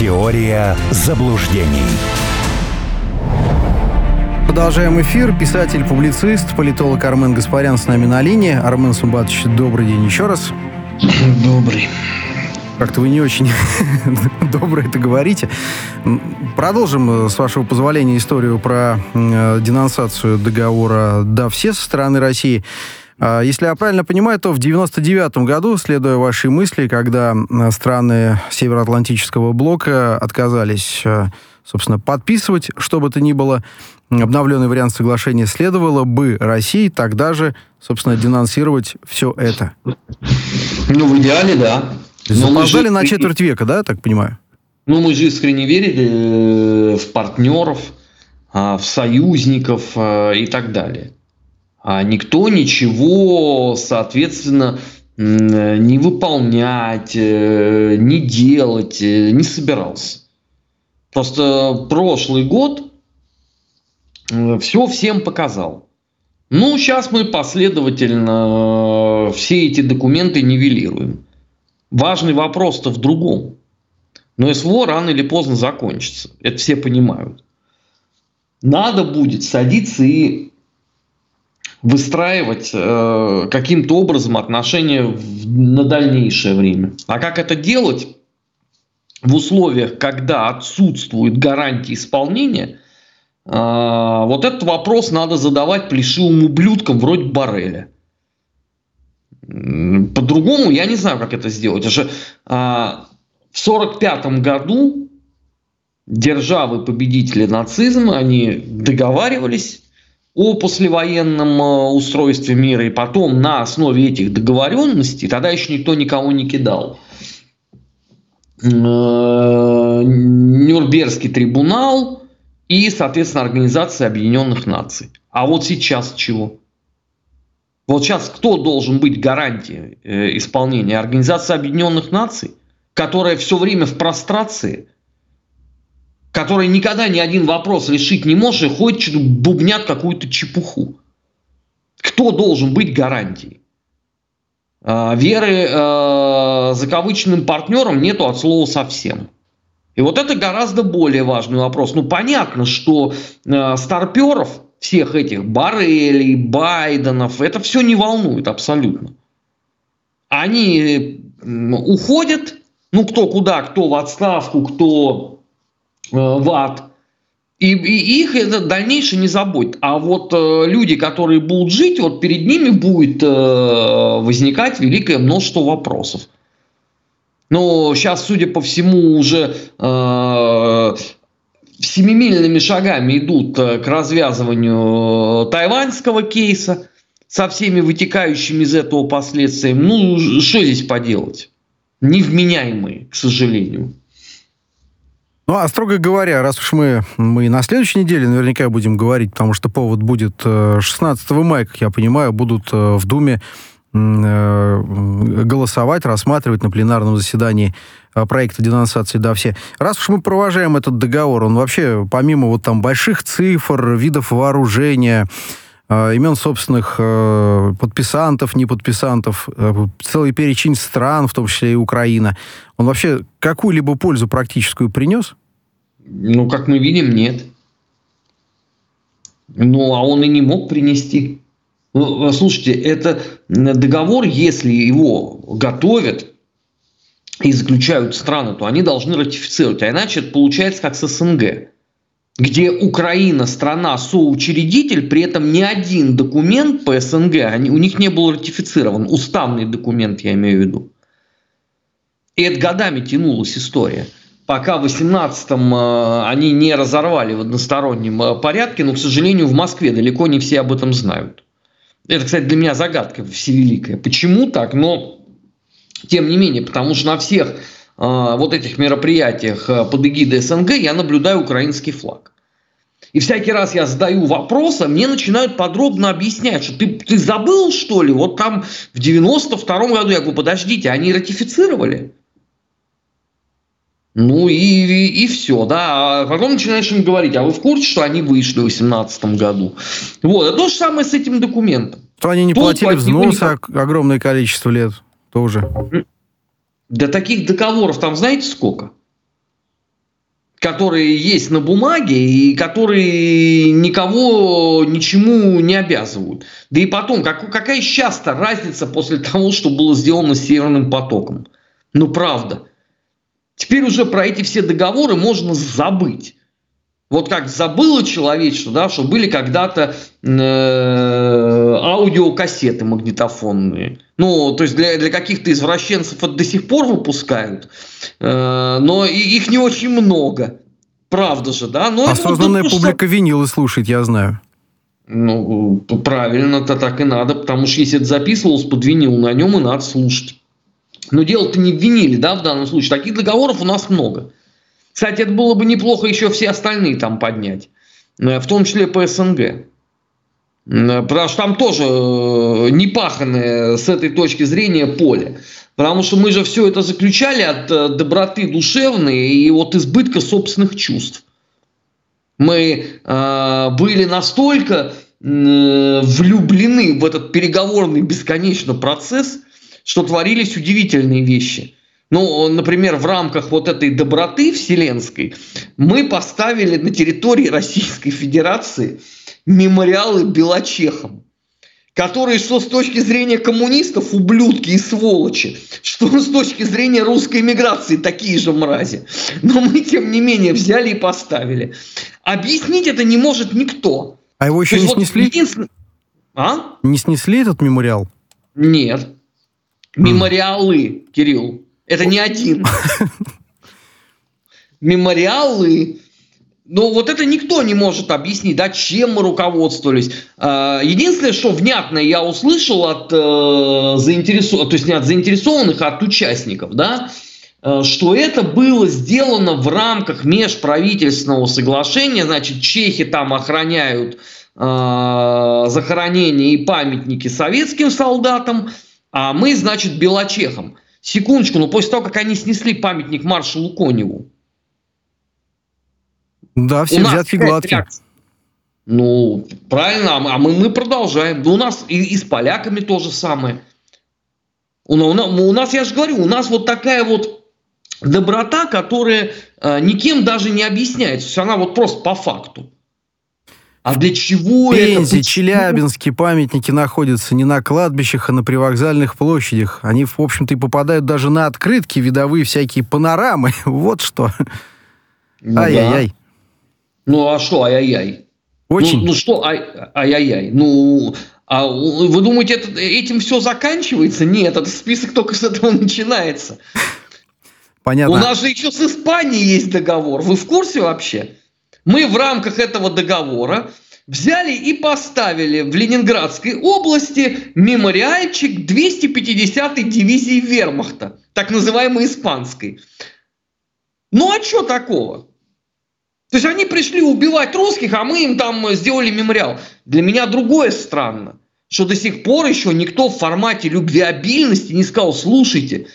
Теория заблуждений. Продолжаем эфир. Писатель, публицист, политолог Армен Гаспарян с нами на линии. Армен Сумбатович, добрый день еще раз. Добрый. Как-то вы не очень добро это говорите. Продолжим, э, с вашего позволения, историю про э, денонсацию договора «Да, все» со стороны России. А, если я правильно понимаю, то в 99 году, следуя вашей мысли, когда э, страны Североатлантического блока отказались, собственно, подписывать, что бы то ни было, обновленный вариант соглашения следовало бы России тогда же, собственно, денонсировать все это. Ну, в идеале, да. Запоздали же... на четверть века, да, так понимаю? Ну, мы же искренне верили э, в партнеров, а, в союзников э, и так далее. А никто ничего, соответственно, не выполнять, э, не делать не собирался. Просто прошлый год все всем показал. Ну, сейчас мы последовательно э, все эти документы нивелируем. Важный вопрос-то в другом. Но СВО рано или поздно закончится. Это все понимают. Надо будет садиться и выстраивать э, каким-то образом отношения в, на дальнейшее время. А как это делать в условиях, когда отсутствует гарантия исполнения – а, вот этот вопрос надо задавать плешивым ублюдкам вроде Барреля. По-другому я не знаю, как это сделать. Это же, а, в 1945 году державы-победители нацизма, они договаривались о послевоенном а, устройстве мира, и потом на основе этих договоренностей, тогда еще никто никого не кидал, Нюрнбергский трибунал и, соответственно, Организация Объединенных Наций. А вот сейчас чего? Вот сейчас кто должен быть гарантией э, исполнения? Организация Объединенных Наций, которая все время в прострации, которая никогда ни один вопрос решить не может и ходит, что бубнят какую-то чепуху. Кто должен быть гарантией? Э, веры э, закавыченным партнером нету от слова совсем. И вот это гораздо более важный вопрос. Ну, понятно, что э, старперов, всех этих Барелей, Байденов, это все не волнует абсолютно. Они уходят, ну, кто куда, кто в отставку, кто в ад. И, и их это дальнейшее не заботит. А вот э, люди, которые будут жить, вот перед ними будет э, возникать великое множество вопросов. Но сейчас, судя по всему, уже э, семимильными шагами идут э, к развязыванию э, тайваньского кейса со всеми вытекающими из этого последствиями. Ну, что здесь поделать? Невменяемые, к сожалению. Ну, а строго говоря, раз уж мы, мы на следующей неделе наверняка будем говорить, потому что повод будет 16 мая, как я понимаю, будут в Думе Э, голосовать, рассматривать на пленарном заседании э, проекта денонсации да все. Раз уж мы провожаем этот договор, он вообще, помимо вот там больших цифр, видов вооружения, э, имен собственных подписантов, неподписантов, целый перечень стран, в том числе и Украина, он вообще какую-либо пользу практическую принес? Ну, как мы видим, нет. Ну, а он и не мог принести. Ну, слушайте, это договор, если его готовят и заключают страны, то они должны ратифицировать. А иначе это получается как с СНГ, где Украина страна соучредитель, при этом ни один документ по СНГ они, у них не был ратифицирован. Уставный документ, я имею в виду. И это годами тянулась история. Пока в 18-м э, они не разорвали в одностороннем э, порядке, но, к сожалению, в Москве далеко не все об этом знают. Это, кстати, для меня загадка всевеликая. Почему так? Но, тем не менее, потому что на всех э, вот этих мероприятиях под эгидой СНГ я наблюдаю украинский флаг. И всякий раз я задаю вопрос, а мне начинают подробно объяснять, что ты, ты забыл, что ли? Вот там в 92-м году я говорю, подождите, они ратифицировали? Ну и, и, и все, да. А потом начинаешь им говорить, а вы в курсе, что они вышли в 2018 году? Вот, это то же самое с этим документом. Что они не Тут платили взносы никак... огромное количество лет тоже. Да таких договоров там знаете сколько? которые есть на бумаге и которые никого ничему не обязывают. Да и потом, как, какая часто разница после того, что было сделано с Северным потоком? Ну, правда. Теперь уже про эти все договоры можно забыть. Вот как забыло человечество, да, что были когда-то э, аудиокассеты магнитофонные. Ну, то есть для, для каких-то извращенцев это до сих пор выпускают, э, но и, их не очень много. Правда же, да? Но Осознанная это, публика что... винилы слушает, я знаю. Ну, правильно-то так и надо, потому что если это записывалось под винил, на нем и надо слушать. Но дело-то не в виниле, да, в данном случае. Таких договоров у нас много. Кстати, это было бы неплохо еще все остальные там поднять, э, в том числе по СНГ. Э, потому что там тоже э, не паханное с этой точки зрения поле. Потому что мы же все это заключали от доброты душевной и от избытка собственных чувств. Мы э, были настолько э, влюблены в этот переговорный бесконечно процесс, что творились удивительные вещи – ну, например, в рамках вот этой доброты вселенской мы поставили на территории Российской Федерации мемориалы белочехам, которые что с точки зрения коммунистов ублюдки и сволочи, что с точки зрения русской миграции такие же мрази. Но мы, тем не менее, взяли и поставили. Объяснить это не может никто. А его еще То не вот снесли? Единствен... А? Не снесли этот мемориал? Нет. Мемориалы, Кирилл. Это не один. Мемориалы. Ну, вот это никто не может объяснить, да, чем мы руководствовались. А, единственное, что внятно я услышал от э, заинтересованных, то есть не от заинтересованных, а от участников, да, э, что это было сделано в рамках межправительственного соглашения, значит, чехи там охраняют э, захоронения и памятники советским солдатам, а мы, значит, белочехам. Секундочку, но после того, как они снесли памятник маршалу Коневу. Да, все взятки гладкие. Ну, правильно, а мы, мы продолжаем. у нас и, и с поляками то же самое. У, у, у нас, я же говорю, у нас вот такая вот доброта, которая э, никем даже не объясняется. Она вот просто по факту. А для чего Пензе, это? Челябинские памятники находятся не на кладбищах, а на привокзальных площадях. Они, в общем-то, и попадают даже на открытки, видовые всякие панорамы. Вот что. Ну, ай-яй-яй. Да. Ну, а что ай-яй-яй? Очень. Ну, ну что ай-яй-яй? Ну, а вы думаете, это, этим все заканчивается? Нет, этот список только с этого начинается. Понятно. У нас же еще с Испанией есть договор. Вы в курсе вообще? Мы в рамках этого договора взяли и поставили в Ленинградской области мемориальчик 250-й дивизии вермахта, так называемой испанской. Ну а что такого? То есть они пришли убивать русских, а мы им там сделали мемориал. Для меня другое странно, что до сих пор еще никто в формате любвеобильности не сказал, слушайте,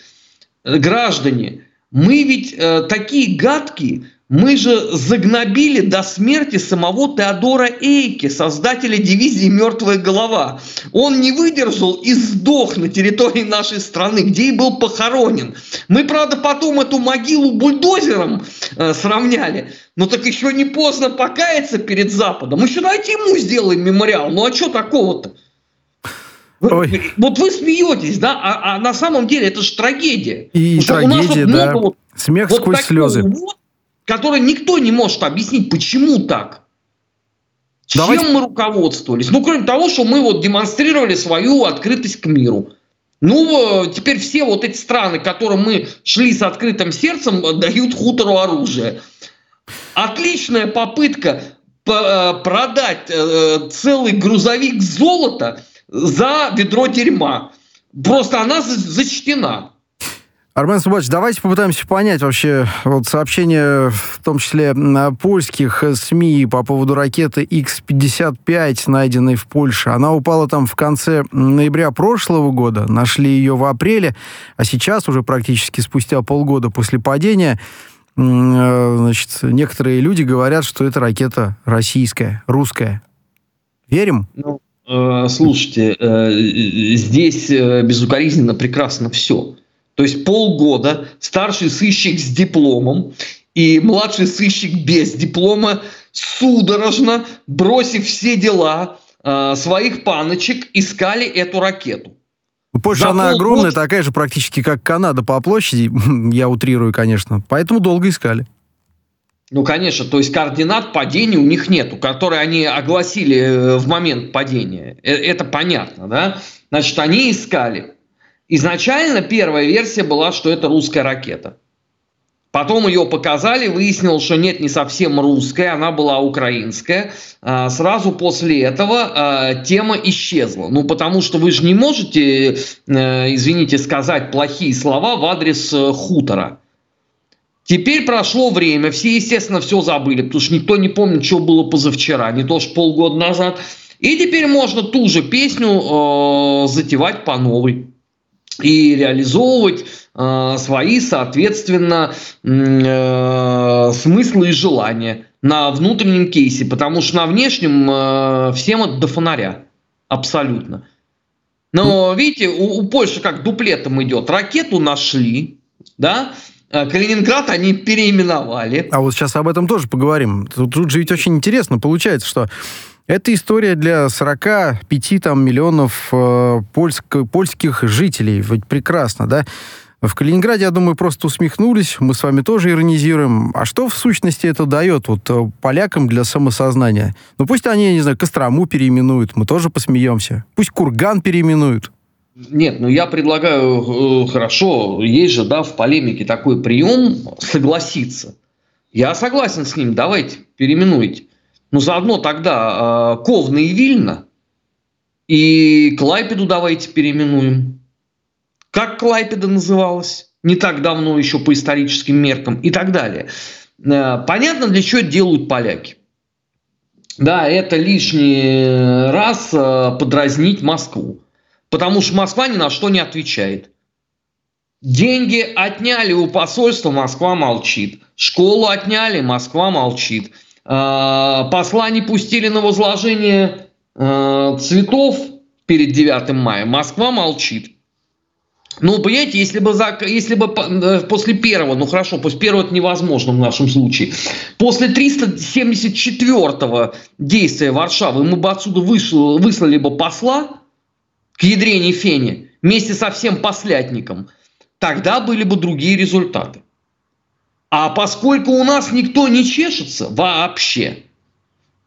граждане, мы ведь э, такие гадкие, мы же загнобили до смерти самого Теодора Эйки, создателя дивизии «Мертвая голова». Он не выдержал и сдох на территории нашей страны, где и был похоронен. Мы, правда, потом эту могилу бульдозером э, сравняли, но так еще не поздно покаяться перед Западом. Еще давайте ему сделаем мемориал. Ну а что такого-то? Ой. Вот вы смеетесь, да, а, а на самом деле это же трагедия. И Потому трагедия, да. Вот, Смех вот сквозь слезы. Вот, который никто не может объяснить, почему так. Давайте... Чем мы руководствовались? Ну, кроме того, что мы вот демонстрировали свою открытость к миру. Ну, э, теперь все вот эти страны, которым мы шли с открытым сердцем, э, дают хутору оружие. Отличная попытка э, продать целый грузовик золота за ведро дерьма. Просто она зачтена. Армен Субач, давайте попытаемся понять вообще вот сообщения, в том числе польских СМИ по поводу ракеты X-55, найденной в Польше. Она упала там в конце ноября прошлого года, нашли ее в апреле, а сейчас, уже практически спустя полгода после падения, э, значит, некоторые люди говорят, что это ракета российская, русская. Верим? Ну, э, слушайте, э, здесь э, безукоризненно прекрасно все. То есть полгода старший сыщик с дипломом И младший сыщик без диплома, судорожно, бросив все дела, э, своих паночек, искали эту ракету. Ну, Польша, она огромная, такая же практически, как Канада по площади, я утрирую, конечно, поэтому долго искали. Ну, конечно, то есть координат падения у них нету, которые они огласили э, в момент падения. Э, это понятно, да? Значит, они искали. Изначально первая версия была, что это русская ракета. Потом ее показали, выяснилось, что нет, не совсем русская, она была украинская. А, сразу после этого а, тема исчезла. Ну, потому что вы же не можете, э, извините, сказать плохие слова в адрес хутора. Теперь прошло время, все, естественно, все забыли, потому что никто не помнит, что было позавчера, не то что полгода назад. И теперь можно ту же песню э, затевать по новой и реализовывать э, свои, соответственно, э, смыслы и желания на внутреннем кейсе, потому что на внешнем э, всем это до фонаря, абсолютно. Но видите, у, у Польши как дуплетом идет, ракету нашли, да, а, Калининград они переименовали. А вот сейчас об этом тоже поговорим. Тут, тут же ведь очень интересно получается, что это история для 45 там, миллионов э, польск, польских жителей. Ведь прекрасно, да? В Калининграде, я думаю, просто усмехнулись. Мы с вами тоже иронизируем. А что в сущности это дает вот э, полякам для самосознания? Ну пусть они, я не знаю, Кострому переименуют, мы тоже посмеемся. Пусть Курган переименуют. Нет, ну я предлагаю, э, хорошо, есть же, да, в полемике такой прием согласиться. Я согласен с ним, давайте, переименуйте. Ну заодно тогда э, Ковна и Вильна и Клайпеду давайте переименуем. Как Клайпеда называлась? Не так давно еще по историческим меркам и так далее. Э, понятно, для чего это делают поляки. Да, это лишний раз э, подразнить Москву потому что Москва ни на что не отвечает. Деньги отняли у посольства, Москва молчит. Школу отняли, Москва молчит. А, посла не пустили на возложение а, цветов перед 9 мая, Москва молчит. Ну, понимаете, если бы, за, если бы э, после первого, ну хорошо, после первого это невозможно в нашем случае, после 374-го действия Варшавы мы бы отсюда вышло, выслали бы посла, к ядрене фене вместе со всем послятником, тогда были бы другие результаты. А поскольку у нас никто не чешется вообще,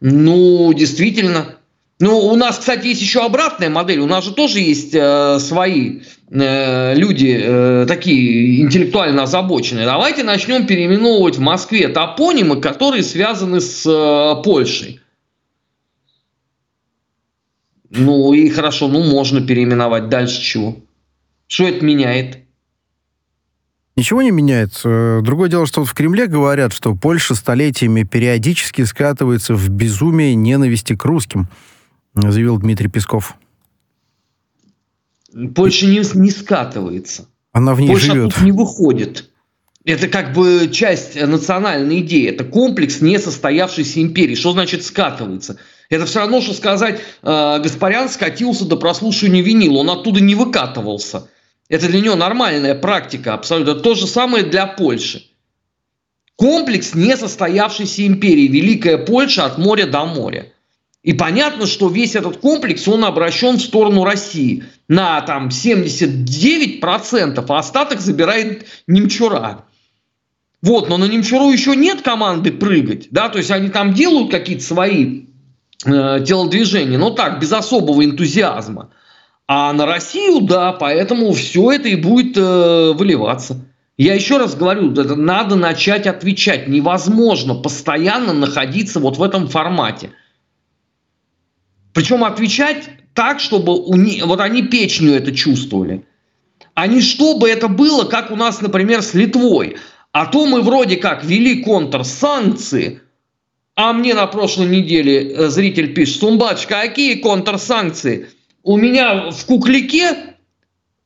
ну, действительно, ну, у нас, кстати, есть еще обратная модель. У нас же тоже есть э, свои э, люди э, такие интеллектуально озабоченные. Давайте начнем переименовывать в Москве топонимы, которые связаны с э, Польшей. Ну и хорошо, ну можно переименовать. Дальше чего? Что это меняет? Ничего не меняется. Другое дело, что вот в Кремле говорят, что Польша столетиями периодически скатывается в безумие ненависти к русским, заявил Дмитрий Песков. Польша не, не скатывается. Она в ней Польша живет. тут не выходит. Это как бы часть национальной идеи. Это комплекс несостоявшейся империи. Что значит скатывается? Это все равно, что сказать, э, Гаспарян скатился до прослушивания винила, он оттуда не выкатывался. Это для него нормальная практика абсолютно. То же самое для Польши. Комплекс несостоявшейся империи, Великая Польша от моря до моря. И понятно, что весь этот комплекс, он обращен в сторону России на там 79%, а остаток забирает Немчура. Вот, но на Немчуру еще нет команды прыгать, да, то есть они там делают какие-то свои э, телодвижения, но так, без особого энтузиазма. А на Россию, да, поэтому все это и будет э, выливаться. Я еще раз говорю, надо начать отвечать. Невозможно постоянно находиться вот в этом формате. Причем отвечать так, чтобы у них, вот они печню это чувствовали. А не чтобы это было, как у нас, например, с Литвой. А то мы вроде как ввели контрсанкции, а мне на прошлой неделе э, зритель пишет, Сумбачка, какие контрсанкции? У меня в куклике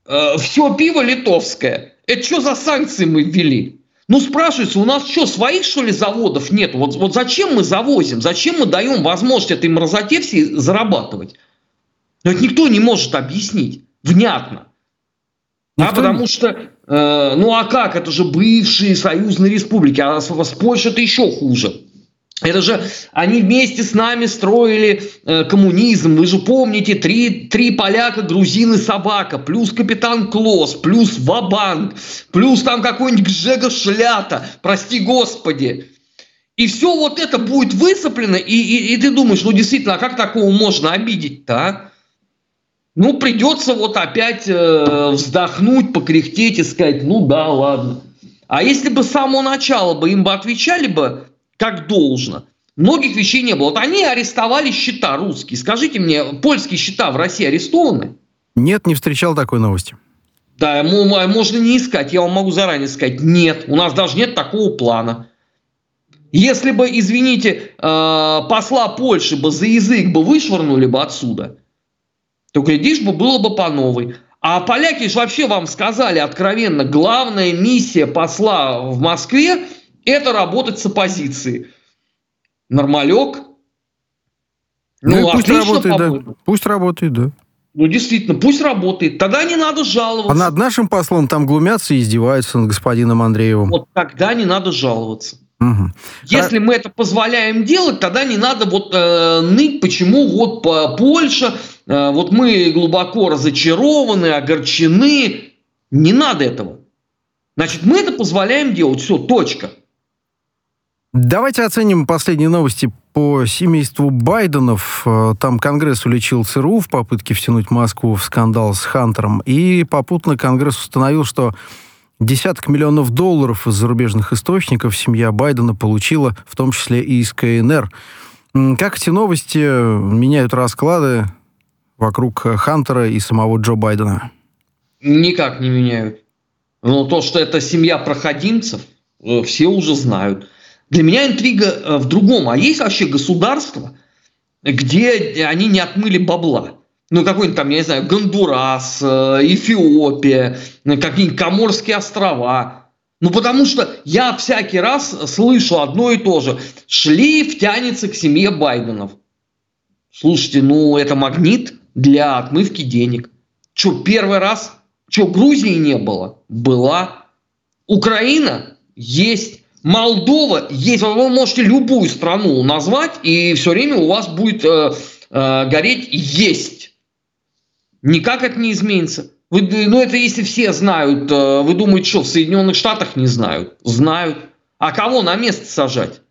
э, все пиво литовское. Это что за санкции мы ввели? Ну, спрашивается, у нас что, своих, что ли, заводов нет? Вот, вот зачем мы завозим? Зачем мы даем возможность этой мразоте всей зарабатывать? Но это никто не может объяснить внятно. Никто... А потому что, э, ну а как, это же бывшие союзные республики, а с, с Польшей это еще хуже. Это же они вместе с нами строили э, коммунизм. Вы же помните, три, три поляка, грузины, собака, плюс капитан Клосс, плюс Вабанк, плюс там какой-нибудь Гжега Шлята, прости господи. И все вот это будет высоплено, и, и, и ты думаешь, ну действительно, а как такого можно обидеть-то, а? Ну, придется вот опять э, вздохнуть, покряхтеть и сказать, ну да, ладно. А если бы с самого начала бы им бы отвечали бы, как должно. Многих вещей не было. Вот они арестовали счета русские. Скажите мне, польские счета в России арестованы? Нет, не встречал такой новости. Да, можно не искать. Я вам могу заранее сказать. Нет, у нас даже нет такого плана. Если бы, извините, э, посла Польши бы за язык бы вышвырнули бы отсюда, то, глядишь бы, было бы по новой. А поляки же вообще вам сказали откровенно, главная миссия посла в Москве это работать с оппозицией. Нормалек. Ну, ну пусть работает, да. Пусть работает, да. Ну, действительно, пусть работает. Тогда не надо жаловаться. А над нашим послом там глумятся и издеваются над господином Андреевым. Вот тогда не надо жаловаться. Угу. Если а... мы это позволяем делать, тогда не надо вот э, ныть, почему вот по Польша, э, вот мы глубоко разочарованы, огорчены. Не надо этого. Значит, мы это позволяем делать. Все, точка. Давайте оценим последние новости по семейству Байденов. Э, там Конгресс уличил ЦРУ в попытке втянуть Москву в скандал с Хантером. И попутно Конгресс установил, что десяток миллионов долларов из зарубежных источников семья Байдена получила, в том числе и из КНР. Как эти новости меняют расклады вокруг Хантера и самого Джо Байдена? Никак не меняют. Но то, что это семья проходимцев, э, все уже знают. Для меня интрига э, в другом. А есть вообще государство, где они не отмыли бабла? Ну, какой-нибудь там, я не знаю, Гондурас, э, Эфиопия, какие-нибудь Коморские острова. Ну, потому что я всякий раз слышу одно и то же. Шлейф тянется к семье Байденов. Слушайте, ну, это магнит для отмывки денег. Что, первый раз? Что, Грузии не было? Была. Украина? Есть. Молдова есть, вы можете любую страну назвать, и все время у вас будет э, э, гореть есть. Никак это не изменится. Вы, ну, это если все знают, э, вы думаете, что в Соединенных Штатах не знают? Знают. А кого на место сажать?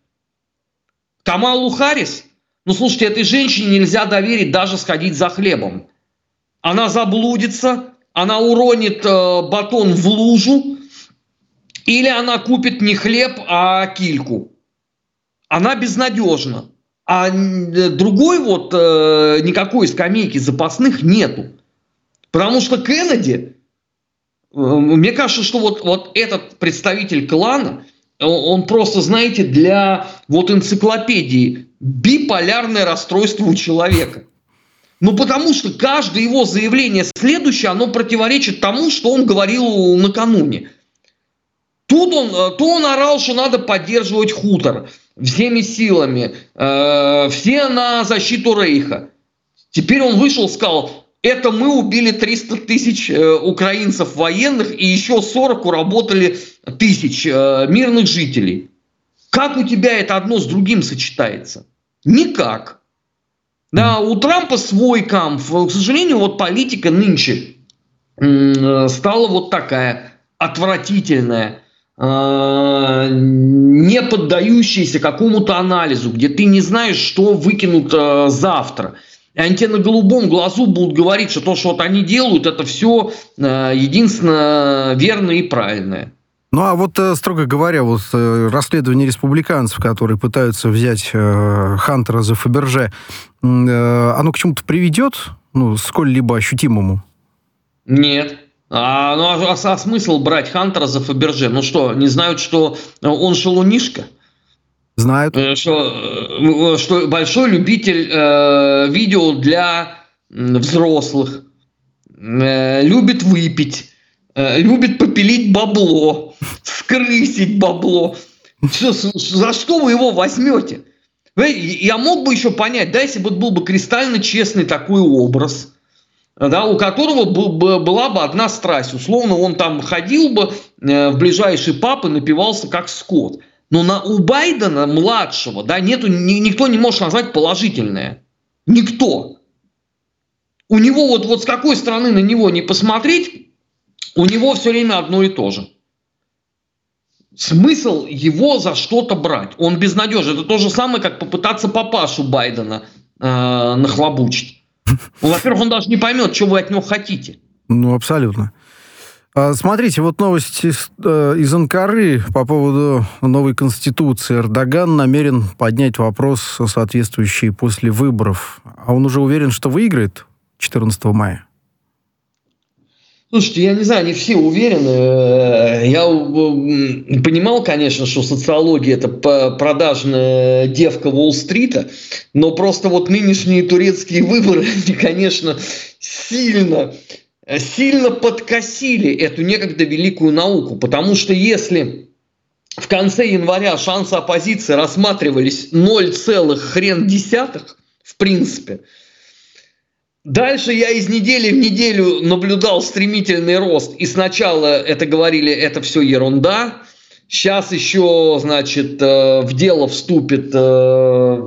Камалу Харрис? Ну, слушайте, этой женщине нельзя доверить даже сходить за хлебом. Она заблудится, она уронит э, батон в лужу, или она купит не хлеб, а кильку. Она безнадежна. А другой вот э, никакой скамейки запасных нету. Потому что Кеннеди, э, мне кажется, что вот, вот этот представитель клана, он просто, знаете, для вот энциклопедии биполярное расстройство у человека. Ну, потому что каждое его заявление следующее, оно противоречит тому, что он говорил накануне. Тут он, э, то он орал, что надо поддерживать хутор всеми силами, э, все на защиту Рейха. Теперь он вышел, сказал, это мы убили 300 тысяч э, украинцев военных и еще 40 уработали тысяч э, мирных жителей. Как у тебя это одно с другим сочетается? Никак. Да, у Трампа свой камф. К сожалению, вот политика нынче э, стала вот такая отвратительная. Э, не поддающиеся какому-то анализу, где ты не знаешь, что выкинут э, завтра. И они тебе на голубом глазу будут говорить, что то, что вот они делают, это все э, единственно верное и правильное. Ну а вот, строго говоря, вот расследование республиканцев, которые пытаются взять э, Хантера за Фаберже, э, оно к чему-то приведет? Ну, сколь-либо ощутимому? Нет. А, ну, а, а, а смысл брать Хантера за Фаберже? Ну что, не знают, что он шалунишка? Знают. Э, что, э, что большой любитель э, видео для взрослых. Э, любит выпить. Э, любит попилить бабло. Скрысить бабло. Что, за что вы его возьмете? Я мог бы еще понять, да, если бы был бы кристально честный такой образ – да, у которого была бы одна страсть. Условно, он там ходил бы э, в ближайший пап и напивался как скот. Но на, у Байдена младшего да, нету, ни, никто не может назвать положительное. Никто. У него вот, вот с какой стороны на него не посмотреть, у него все время одно и то же. Смысл его за что-то брать. Он безнадежен. Это то же самое, как попытаться папашу Байдена э, нахлобучить. Ну, во-первых, он даже не поймет, что вы от него хотите. Ну, абсолютно. А, смотрите, вот новость из, э, из Анкары по поводу новой конституции. Эрдоган намерен поднять вопрос, соответствующий после выборов. А он уже уверен, что выиграет 14 мая? Слушайте, я не знаю, не все уверены. Я понимал, конечно, что социология – это продажная девка Уолл-стрита, но просто вот нынешние турецкие выборы, они, конечно, сильно, сильно подкосили эту некогда великую науку, потому что если в конце января шансы оппозиции рассматривались 0, хрен десятых, в принципе – Дальше я из недели в неделю наблюдал стремительный рост. И сначала это говорили, это все ерунда. Сейчас еще, значит, э, в дело вступит э,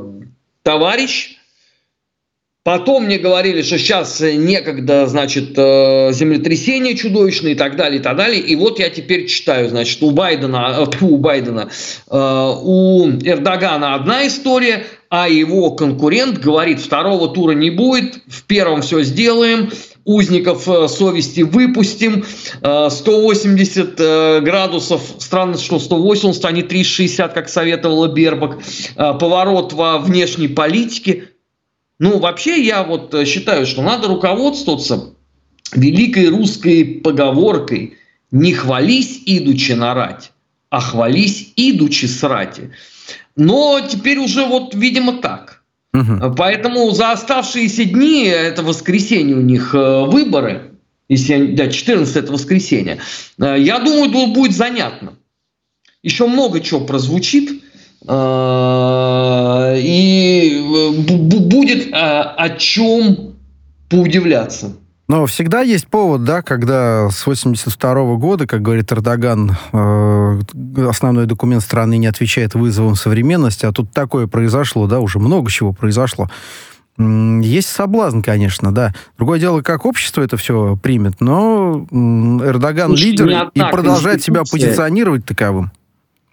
товарищ. Потом мне говорили, что сейчас некогда, значит, э, землетрясение чудовищное и так далее, и так далее. И вот я теперь читаю, значит, у Байдена, у Байдена, у Эрдогана одна история, а его конкурент говорит, второго тура не будет, в первом все сделаем, узников э, совести выпустим, 180 э, э, градусов, странно, что 180, а не 360, как советовала Бербак, поворот во внешней политике. Ну, вообще, я вот считаю, что надо руководствоваться великой русской поговоркой «Не хвались, идучи нарать, а хвались, идучи срати». Но теперь уже вот, видимо, так. Угу. Поэтому за оставшиеся дни, это воскресенье у них э, выборы, если да, 14 это воскресенье, э, я думаю, тут будет занятно. Еще много чего прозвучит. Э, и будет о чем поудивляться. Но всегда есть повод, да, когда с 82 года, как говорит Эрдоган, э, основной документ страны не отвечает вызовам современности, а тут такое произошло, да, уже много чего произошло. Есть соблазн, конечно, да. Другое дело, как общество это все примет, но Эрдоган Слушайте, лидер и продолжает себя позиционировать таковым.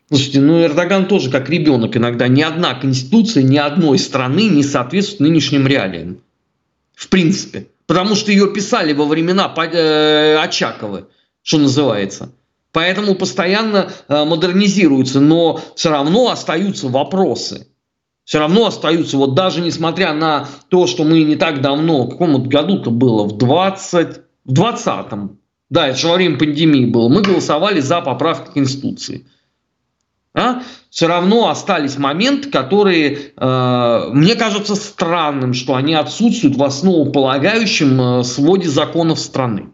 Слушайте, ну Эрдоган тоже как ребенок иногда. Ни одна конституция ни одной страны не соответствует нынешним реалиям. В принципе. Потому что ее писали во времена э, Очакова, что называется. Поэтому постоянно э, модернизируется, но все равно остаются вопросы. Все равно остаются, вот даже несмотря на то, что мы не так давно, в каком году-то было, в 20, в 20-м, да, это же во время пандемии было, мы голосовали за поправки Конституции а, все равно остались моменты, которые э, мне кажется странным, что они отсутствуют в основополагающем э, своде законов страны.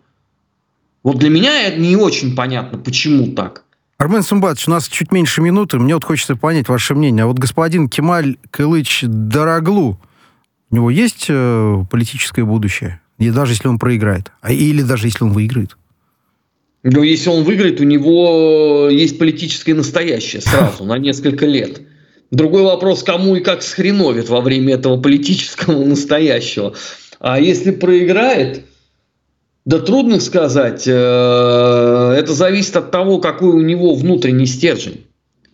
Вот для меня это не очень понятно, почему так. Армен Сумбатович, у нас чуть меньше минуты. Мне вот хочется понять ваше мнение. А вот господин Кемаль Кылыч Дороглу, у него есть э, политическое будущее? И даже если он проиграет? А, или даже если он выиграет? Но если он выиграет, у него есть политическое настоящее сразу, на несколько лет. Другой вопрос, кому и как схреновит во время этого политического настоящего. А если проиграет, да трудно сказать. Э, это зависит от того, какой у него внутренний стержень.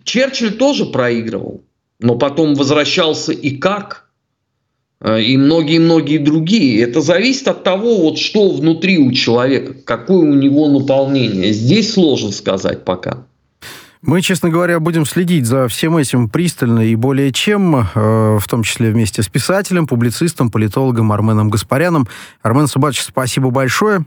Черчилль тоже проигрывал, но потом возвращался и как – и многие-многие другие. Это зависит от того, вот что внутри у человека, какое у него наполнение. Здесь сложно сказать пока. Мы, честно говоря, будем следить за всем этим пристально и более чем, э, в том числе вместе с писателем, публицистом, политологом Арменом Гаспаряном. Армен Субатович, спасибо большое.